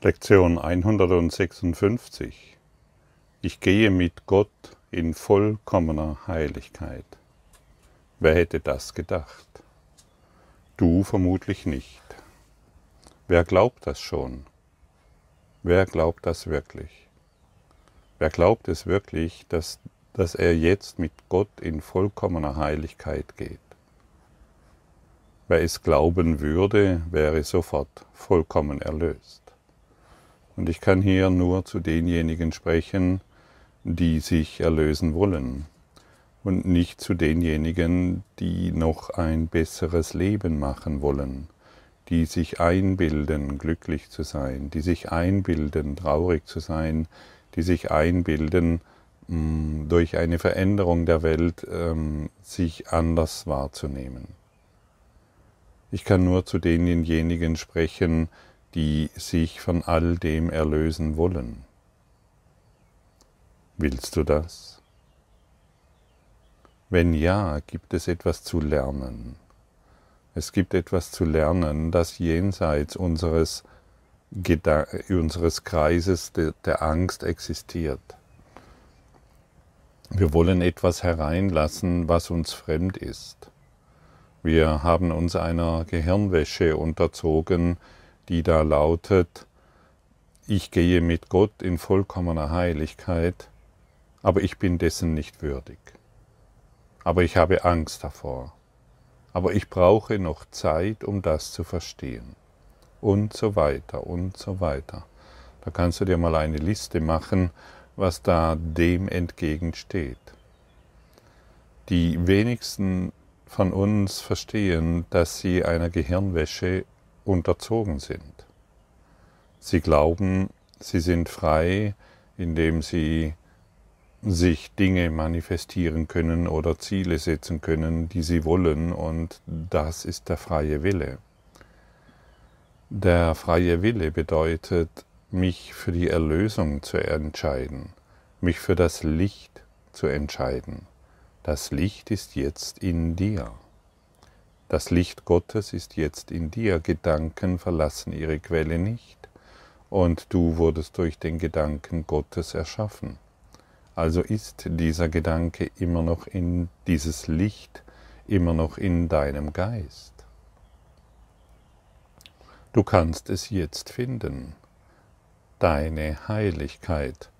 Lektion 156. Ich gehe mit Gott in vollkommener Heiligkeit. Wer hätte das gedacht? Du vermutlich nicht. Wer glaubt das schon? Wer glaubt das wirklich? Wer glaubt es wirklich, dass, dass er jetzt mit Gott in vollkommener Heiligkeit geht? Wer es glauben würde, wäre sofort vollkommen erlöst. Und ich kann hier nur zu denjenigen sprechen, die sich erlösen wollen und nicht zu denjenigen, die noch ein besseres Leben machen wollen, die sich einbilden, glücklich zu sein, die sich einbilden, traurig zu sein, die sich einbilden, mm, durch eine Veränderung der Welt ähm, sich anders wahrzunehmen. Ich kann nur zu denjenigen sprechen, die sich von all dem erlösen wollen. Willst du das? Wenn ja, gibt es etwas zu lernen. Es gibt etwas zu lernen, das jenseits unseres, unseres Kreises der Angst existiert. Wir wollen etwas hereinlassen, was uns fremd ist. Wir haben uns einer Gehirnwäsche unterzogen, die da lautet, ich gehe mit Gott in vollkommener Heiligkeit, aber ich bin dessen nicht würdig. Aber ich habe Angst davor. Aber ich brauche noch Zeit, um das zu verstehen. Und so weiter und so weiter. Da kannst du dir mal eine Liste machen, was da dem entgegensteht. Die wenigsten von uns verstehen, dass sie einer Gehirnwäsche unterzogen sind. Sie glauben, sie sind frei, indem sie sich Dinge manifestieren können oder Ziele setzen können, die sie wollen, und das ist der freie Wille. Der freie Wille bedeutet, mich für die Erlösung zu entscheiden, mich für das Licht zu entscheiden. Das Licht ist jetzt in dir. Das Licht Gottes ist jetzt in dir, Gedanken verlassen ihre Quelle nicht und du wurdest durch den Gedanken Gottes erschaffen. Also ist dieser Gedanke immer noch in dieses Licht, immer noch in deinem Geist. Du kannst es jetzt finden, deine Heiligkeit.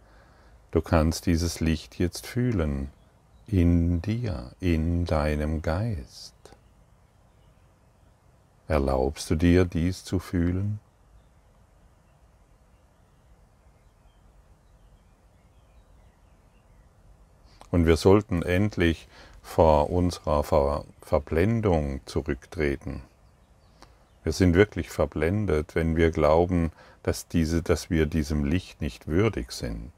Du kannst dieses Licht jetzt fühlen, in dir, in deinem Geist. Erlaubst du dir dies zu fühlen? Und wir sollten endlich vor unserer Ver Verblendung zurücktreten. Wir sind wirklich verblendet, wenn wir glauben, dass, diese, dass wir diesem Licht nicht würdig sind.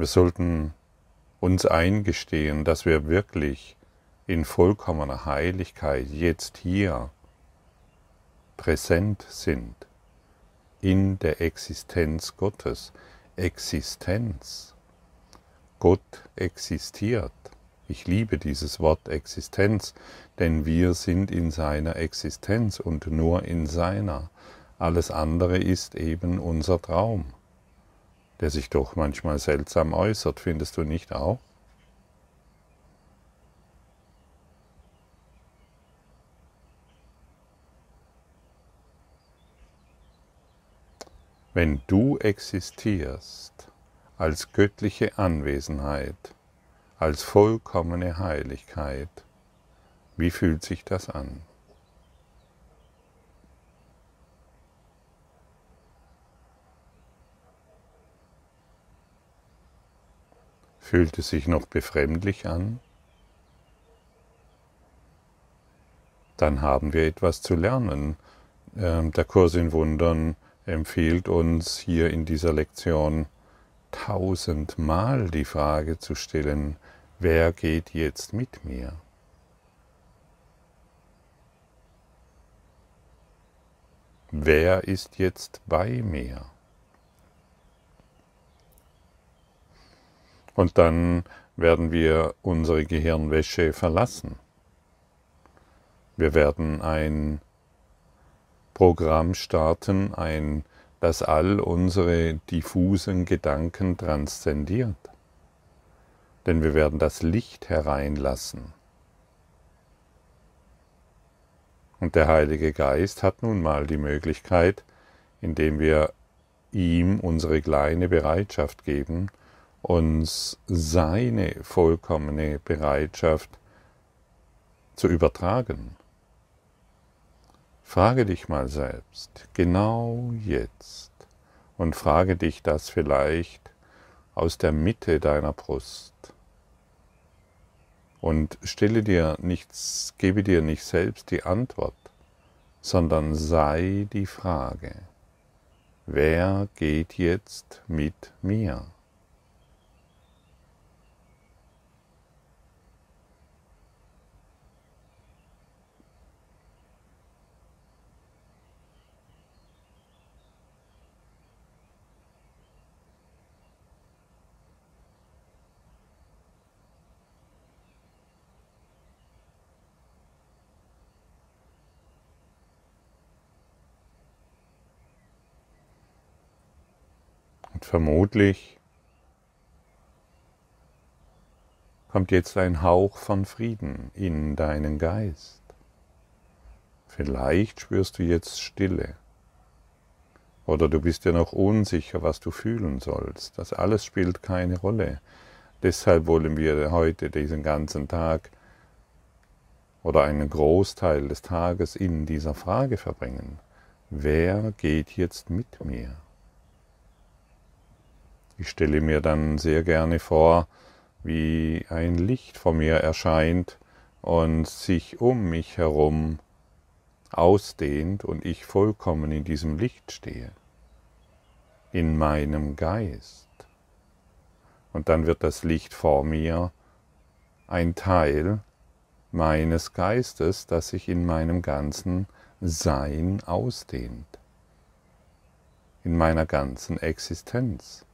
Wir sollten uns eingestehen, dass wir wirklich in vollkommener Heiligkeit jetzt hier präsent sind in der Existenz Gottes. Existenz. Gott existiert. Ich liebe dieses Wort Existenz, denn wir sind in seiner Existenz und nur in seiner. Alles andere ist eben unser Traum der sich doch manchmal seltsam äußert, findest du nicht auch? Wenn du existierst als göttliche Anwesenheit, als vollkommene Heiligkeit, wie fühlt sich das an? Fühlt es sich noch befremdlich an? Dann haben wir etwas zu lernen. Ähm, der Kurs in Wundern empfiehlt uns hier in dieser Lektion tausendmal die Frage zu stellen, wer geht jetzt mit mir? Wer ist jetzt bei mir? Und dann werden wir unsere Gehirnwäsche verlassen. Wir werden ein Programm starten, ein, das all unsere diffusen Gedanken transzendiert. Denn wir werden das Licht hereinlassen. Und der Heilige Geist hat nun mal die Möglichkeit, indem wir ihm unsere kleine Bereitschaft geben, uns seine vollkommene Bereitschaft zu übertragen. Frage dich mal selbst, genau jetzt, und frage dich das vielleicht aus der Mitte deiner Brust. Und stelle dir nichts, gebe dir nicht selbst die Antwort, sondern sei die Frage, wer geht jetzt mit mir? Vermutlich kommt jetzt ein Hauch von Frieden in deinen Geist. Vielleicht spürst du jetzt Stille. Oder du bist dir noch unsicher, was du fühlen sollst. Das alles spielt keine Rolle. Deshalb wollen wir heute diesen ganzen Tag oder einen Großteil des Tages in dieser Frage verbringen. Wer geht jetzt mit mir? Ich stelle mir dann sehr gerne vor, wie ein Licht vor mir erscheint und sich um mich herum ausdehnt und ich vollkommen in diesem Licht stehe, in meinem Geist. Und dann wird das Licht vor mir ein Teil meines Geistes, das sich in meinem ganzen Sein ausdehnt, in meiner ganzen Existenz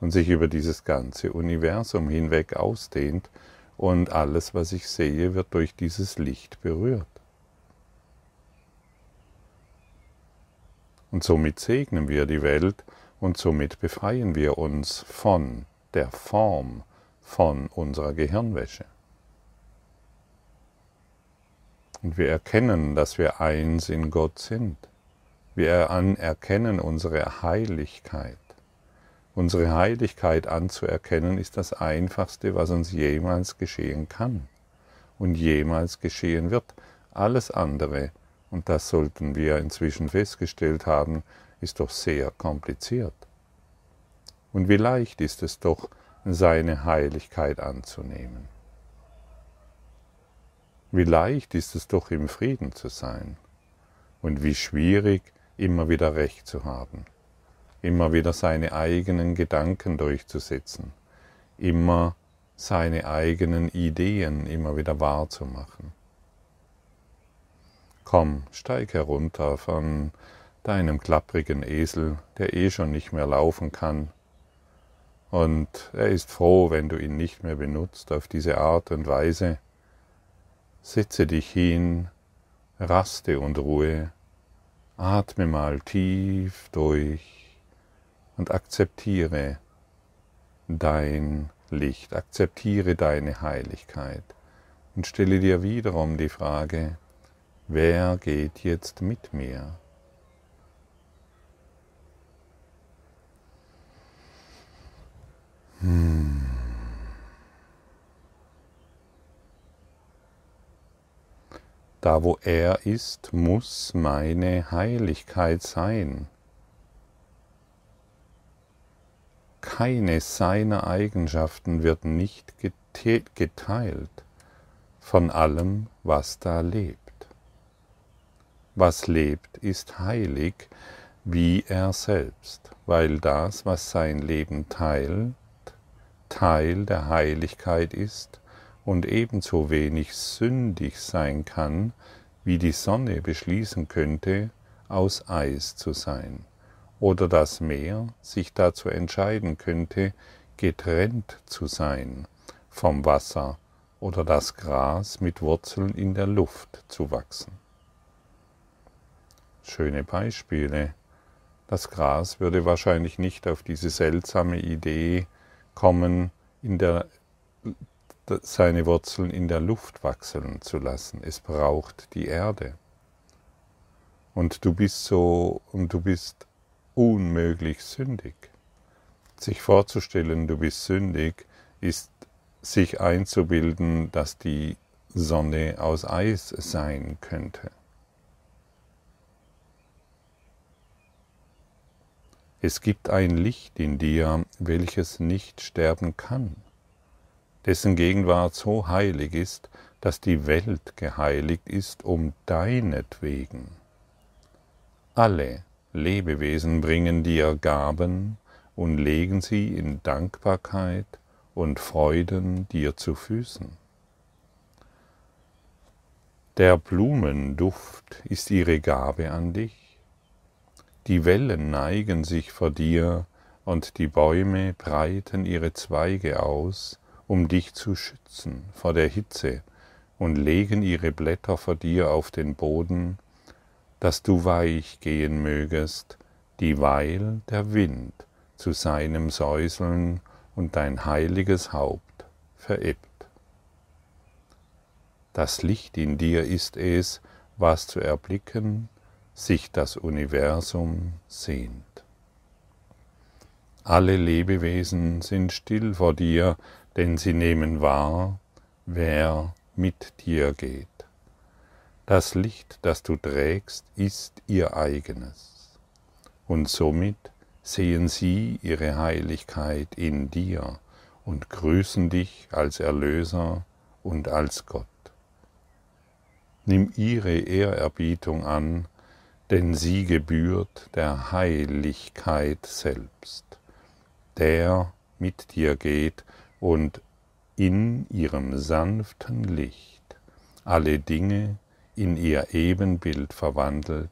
und sich über dieses ganze Universum hinweg ausdehnt und alles, was ich sehe, wird durch dieses Licht berührt. Und somit segnen wir die Welt und somit befreien wir uns von der Form von unserer Gehirnwäsche. Und wir erkennen, dass wir eins in Gott sind. Wir erkennen unsere Heiligkeit. Unsere Heiligkeit anzuerkennen ist das Einfachste, was uns jemals geschehen kann und jemals geschehen wird. Alles andere, und das sollten wir inzwischen festgestellt haben, ist doch sehr kompliziert. Und wie leicht ist es doch, seine Heiligkeit anzunehmen. Wie leicht ist es doch, im Frieden zu sein und wie schwierig, immer wieder Recht zu haben immer wieder seine eigenen Gedanken durchzusetzen, immer seine eigenen Ideen immer wieder wahrzumachen. Komm, steig herunter von deinem klapprigen Esel, der eh schon nicht mehr laufen kann, und er ist froh, wenn du ihn nicht mehr benutzt auf diese Art und Weise. Setze dich hin, raste und ruhe, atme mal tief durch und akzeptiere dein Licht, akzeptiere deine Heiligkeit und stelle dir wiederum die Frage, wer geht jetzt mit mir? Hm. Da wo er ist, muss meine Heiligkeit sein. Keine seiner Eigenschaften wird nicht geteilt von allem, was da lebt. Was lebt, ist heilig wie er selbst, weil das, was sein Leben teilt, Teil der Heiligkeit ist und ebenso wenig sündig sein kann, wie die Sonne beschließen könnte, aus Eis zu sein oder das Meer sich dazu entscheiden könnte, getrennt zu sein vom Wasser oder das Gras mit Wurzeln in der Luft zu wachsen. Schöne Beispiele. Das Gras würde wahrscheinlich nicht auf diese seltsame Idee kommen, der, seine Wurzeln in der Luft wachsen zu lassen. Es braucht die Erde. Und du bist so, und du bist unmöglich sündig. Sich vorzustellen, du bist sündig, ist sich einzubilden, dass die Sonne aus Eis sein könnte. Es gibt ein Licht in dir, welches nicht sterben kann, dessen Gegenwart so heilig ist, dass die Welt geheiligt ist um deinetwegen. Alle Lebewesen bringen dir Gaben und legen sie in Dankbarkeit und Freuden dir zu Füßen. Der Blumenduft ist ihre Gabe an dich, die Wellen neigen sich vor dir und die Bäume breiten ihre Zweige aus, um dich zu schützen vor der Hitze und legen ihre Blätter vor dir auf den Boden, dass du weich gehen mögest, dieweil der Wind zu seinem Säuseln und dein heiliges Haupt verebbt. Das Licht in dir ist es, was zu erblicken sich das Universum sehnt. Alle Lebewesen sind still vor dir, denn sie nehmen wahr, wer mit dir geht. Das Licht, das du trägst, ist ihr eigenes, und somit sehen sie ihre Heiligkeit in dir und grüßen dich als Erlöser und als Gott. Nimm ihre Ehrerbietung an, denn sie gebührt der Heiligkeit selbst, der mit dir geht und in ihrem sanften Licht alle Dinge in ihr Ebenbild verwandelt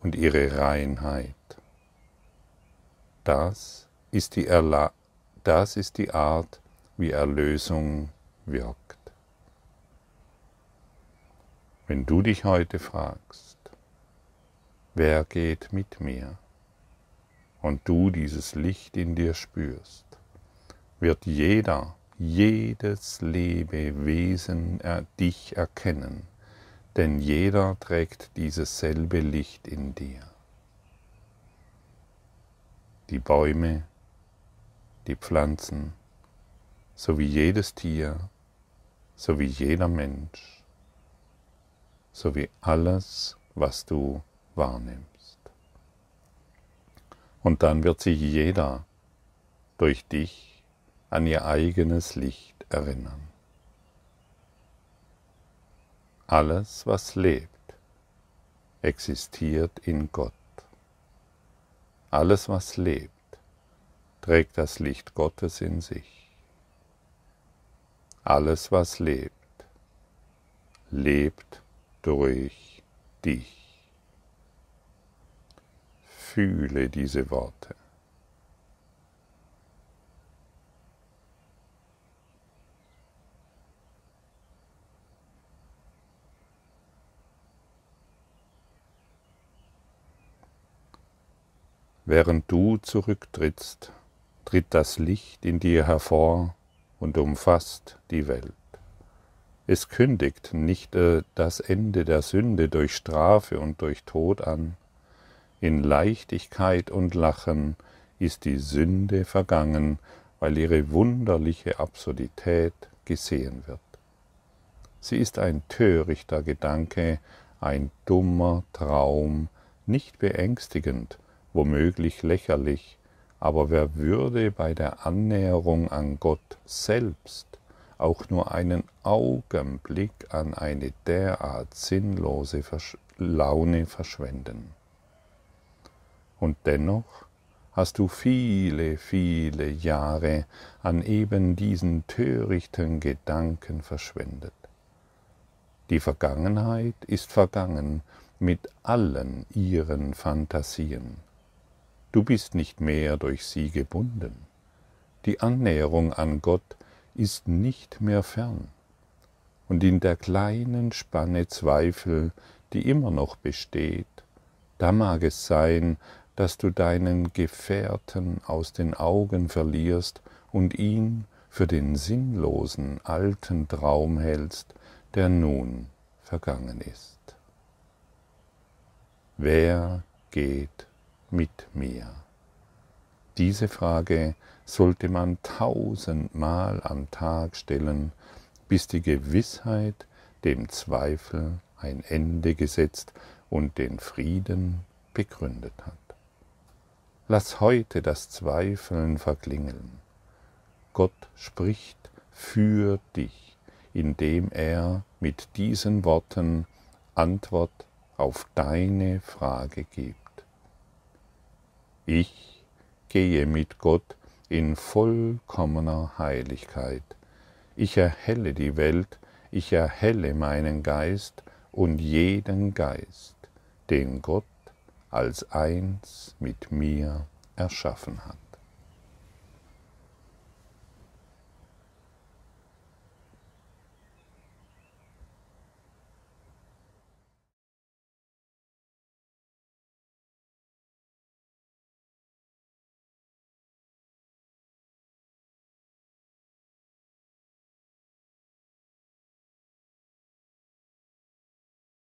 und ihre Reinheit. Das ist die, Erla das ist die Art, wie Erlösung wirkt. Wenn du dich heute fragst, wer geht mit mir? Und du dieses Licht in dir spürst, wird jeder, jedes Lebewesen dich erkennen, denn jeder trägt dieses selbe Licht in dir. Die Bäume, die Pflanzen, sowie jedes Tier, sowie jeder Mensch, sowie alles, was du wahrnimmst. Und dann wird sich jeder durch dich an ihr eigenes Licht erinnern. Alles, was lebt, existiert in Gott. Alles, was lebt, trägt das Licht Gottes in sich. Alles, was lebt, lebt durch dich. Fühle diese Worte. Während du zurücktrittst, tritt das Licht in dir hervor und umfasst die Welt. Es kündigt nicht äh, das Ende der Sünde durch Strafe und durch Tod an, in Leichtigkeit und Lachen ist die Sünde vergangen, weil ihre wunderliche Absurdität gesehen wird. Sie ist ein törichter Gedanke, ein dummer Traum, nicht beängstigend, womöglich lächerlich, aber wer würde bei der Annäherung an Gott selbst auch nur einen Augenblick an eine derart sinnlose Laune verschwenden? Und dennoch hast du viele, viele Jahre an eben diesen törichten Gedanken verschwendet. Die Vergangenheit ist vergangen mit allen ihren Fantasien. Du bist nicht mehr durch sie gebunden. Die Annäherung an Gott ist nicht mehr fern, und in der kleinen Spanne Zweifel, die immer noch besteht, da mag es sein, dass du deinen Gefährten aus den Augen verlierst und ihn für den sinnlosen alten Traum hältst, der nun vergangen ist. Wer geht mit mir? Diese Frage sollte man tausendmal am Tag stellen, bis die Gewissheit dem Zweifel ein Ende gesetzt und den Frieden begründet hat. Lass heute das Zweifeln verklingeln. Gott spricht für dich, indem er mit diesen Worten Antwort auf deine Frage gibt. Ich gehe mit Gott in vollkommener Heiligkeit. Ich erhelle die Welt, ich erhelle meinen Geist und jeden Geist, den Gott als eins mit mir erschaffen hat.